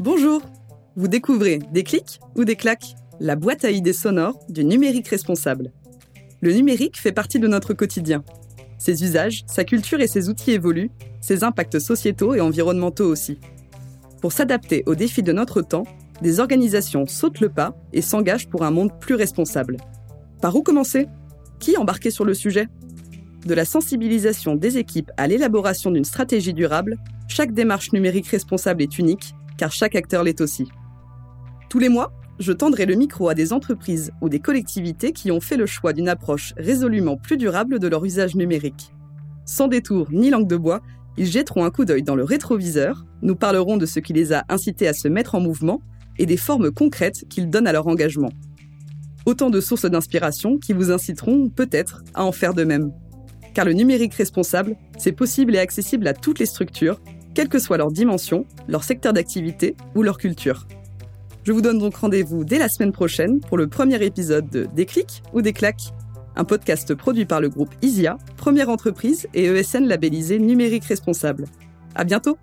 Bonjour Vous découvrez des clics ou des claques La boîte à idées sonores du numérique responsable. Le numérique fait partie de notre quotidien. Ses usages, sa culture et ses outils évoluent, ses impacts sociétaux et environnementaux aussi. Pour s'adapter aux défis de notre temps, des organisations sautent le pas et s'engagent pour un monde plus responsable. Par où commencer? Qui embarquer sur le sujet? De la sensibilisation des équipes à l'élaboration d'une stratégie durable, chaque démarche numérique responsable est unique car chaque acteur l'est aussi. Tous les mois, je tendrai le micro à des entreprises ou des collectivités qui ont fait le choix d'une approche résolument plus durable de leur usage numérique. Sans détour ni langue de bois, ils jetteront un coup d'œil dans le rétroviseur, nous parlerons de ce qui les a incités à se mettre en mouvement et des formes concrètes qu'ils donnent à leur engagement. Autant de sources d'inspiration qui vous inciteront peut-être à en faire de même. Car le numérique responsable, c'est possible et accessible à toutes les structures quelle que soit leur dimension, leur secteur d'activité ou leur culture. Je vous donne donc rendez-vous dès la semaine prochaine pour le premier épisode de Des clics ou des claques, un podcast produit par le groupe ISIA, première entreprise et ESN labellisée numérique responsable. À bientôt!